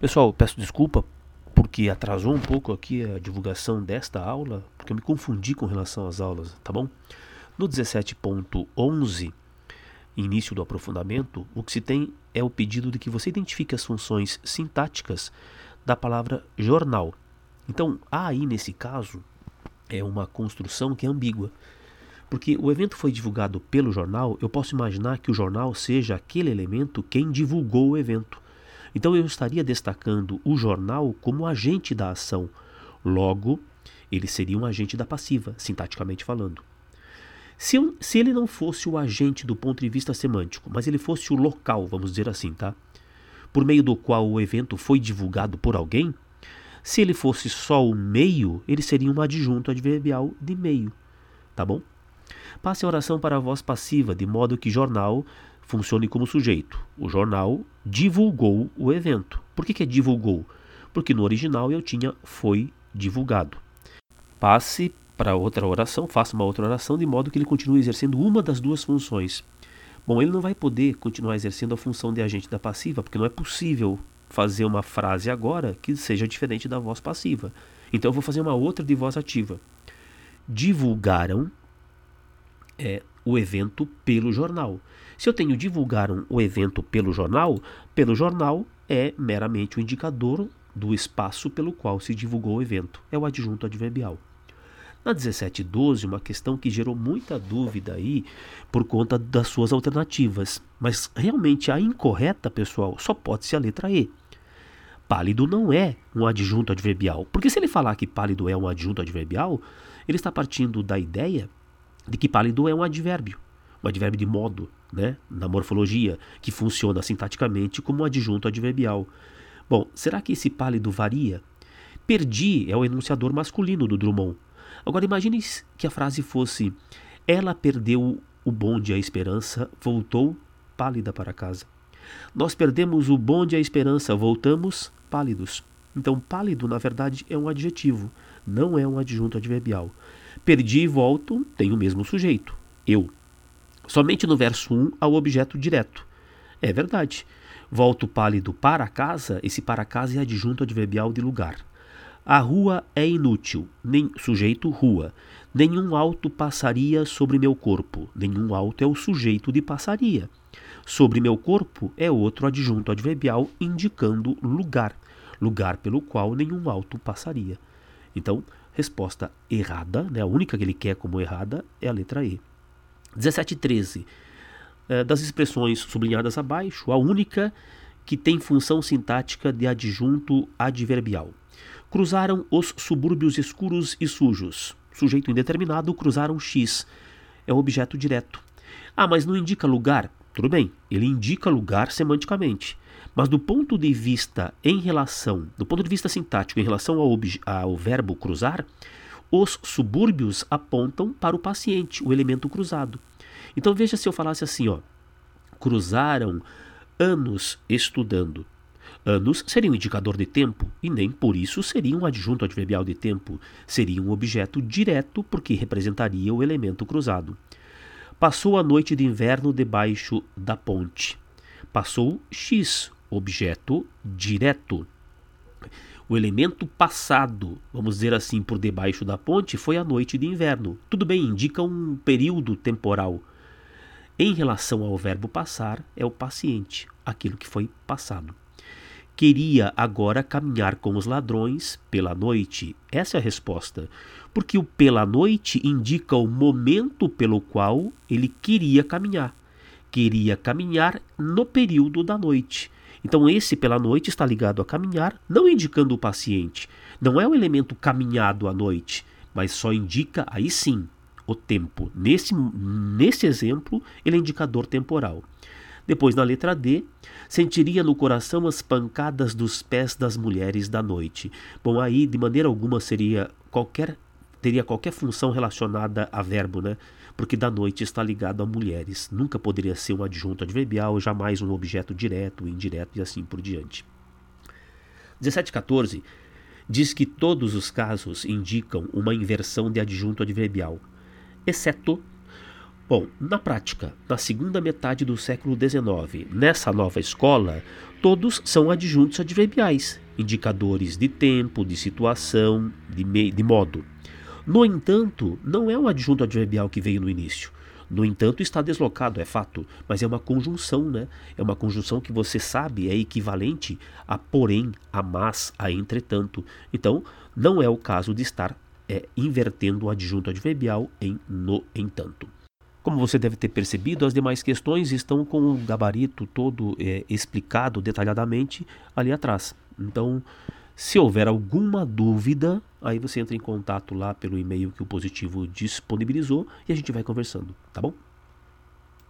Pessoal, peço desculpa porque atrasou um pouco aqui a divulgação desta aula, porque eu me confundi com relação às aulas, tá bom? No 17.11, início do aprofundamento, o que se tem é o pedido de que você identifique as funções sintáticas da palavra jornal. Então, há aí nesse caso é uma construção que é ambígua. Porque o evento foi divulgado pelo jornal, eu posso imaginar que o jornal seja aquele elemento quem divulgou o evento. Então eu estaria destacando o jornal como agente da ação. Logo, ele seria um agente da passiva, sintaticamente falando. Se, eu, se ele não fosse o agente do ponto de vista semântico, mas ele fosse o local, vamos dizer assim, tá? Por meio do qual o evento foi divulgado por alguém, se ele fosse só o meio, ele seria um adjunto adverbial de meio, tá bom? Passe a oração para a voz passiva, de modo que jornal funcione como sujeito. O jornal divulgou o evento. Por que, que é divulgou? Porque no original eu tinha foi divulgado. Passe para outra oração, faça uma outra oração de modo que ele continue exercendo uma das duas funções. Bom, ele não vai poder continuar exercendo a função de agente da passiva, porque não é possível fazer uma frase agora que seja diferente da voz passiva. Então eu vou fazer uma outra de voz ativa. Divulgaram é, o evento pelo jornal. Se eu tenho divulgaram o evento pelo jornal, pelo jornal é meramente o indicador do espaço pelo qual se divulgou o evento. É o adjunto adverbial. Na 1712, uma questão que gerou muita dúvida aí por conta das suas alternativas. Mas realmente a incorreta, pessoal, só pode ser a letra E. Pálido não é um adjunto adverbial. Porque se ele falar que pálido é um adjunto adverbial, ele está partindo da ideia de que pálido é um advérbio, um advérbio de modo, né, na morfologia, que funciona sintaticamente como um adjunto adverbial. Bom, será que esse pálido varia? Perdi é o enunciador masculino do Drummond. Agora imagine que a frase fosse: Ela perdeu o bonde a esperança, voltou pálida para casa. Nós perdemos o bonde a esperança, voltamos pálidos. Então, pálido, na verdade, é um adjetivo, não é um adjunto adverbial. Perdi e volto tem o mesmo sujeito, eu. Somente no verso 1 há o objeto direto. É verdade. Volto pálido para casa, esse para casa é adjunto adverbial de lugar. A rua é inútil, nem sujeito rua. Nenhum alto passaria sobre meu corpo. Nenhum alto é o sujeito de passaria. Sobre meu corpo é outro adjunto adverbial indicando lugar, lugar pelo qual nenhum alto passaria. Então, Resposta errada, né? a única que ele quer como errada é a letra E. 1713. É, das expressões sublinhadas abaixo, a única que tem função sintática de adjunto adverbial. Cruzaram os subúrbios escuros e sujos. Sujeito indeterminado, cruzaram X. É o objeto direto. Ah, mas não indica lugar? Tudo bem, ele indica lugar semanticamente. Mas do ponto de vista em relação, do ponto de vista sintático em relação ao, ao verbo cruzar, os subúrbios apontam para o paciente, o elemento cruzado. Então veja se eu falasse assim, ó, cruzaram anos estudando. Anos seria um indicador de tempo e nem por isso seria um adjunto adverbial de tempo, seria um objeto direto porque representaria o elemento cruzado. Passou a noite de inverno debaixo da ponte. Passou X, objeto direto. O elemento passado, vamos dizer assim, por debaixo da ponte foi a noite de inverno. Tudo bem, indica um período temporal. Em relação ao verbo passar, é o paciente, aquilo que foi passado. Queria agora caminhar com os ladrões pela noite. Essa é a resposta. Porque o pela noite indica o momento pelo qual ele queria caminhar. Queria caminhar no período da noite. Então, esse pela noite está ligado a caminhar, não indicando o paciente. Não é o elemento caminhado à noite, mas só indica, aí sim, o tempo. Nesse, nesse exemplo, ele é indicador temporal. Depois, na letra D, sentiria no coração as pancadas dos pés das mulheres da noite. Bom, aí de maneira alguma seria qualquer teria qualquer função relacionada a verbo, né? Porque da noite está ligado a mulheres. Nunca poderia ser um adjunto adverbial, jamais um objeto direto, indireto e assim por diante. 1714 diz que todos os casos indicam uma inversão de adjunto adverbial, exceto Bom, na prática, na segunda metade do século XIX, nessa nova escola, todos são adjuntos adverbiais, indicadores de tempo, de situação, de, de modo. No entanto, não é o adjunto adverbial que veio no início. No entanto, está deslocado, é fato, mas é uma conjunção, né? É uma conjunção que você sabe é equivalente a porém, a mas, a entretanto. Então, não é o caso de estar é, invertendo o adjunto adverbial em no entanto. Como você deve ter percebido, as demais questões estão com o gabarito todo é, explicado detalhadamente ali atrás. Então, se houver alguma dúvida, aí você entra em contato lá pelo e-mail que o positivo disponibilizou e a gente vai conversando, tá bom?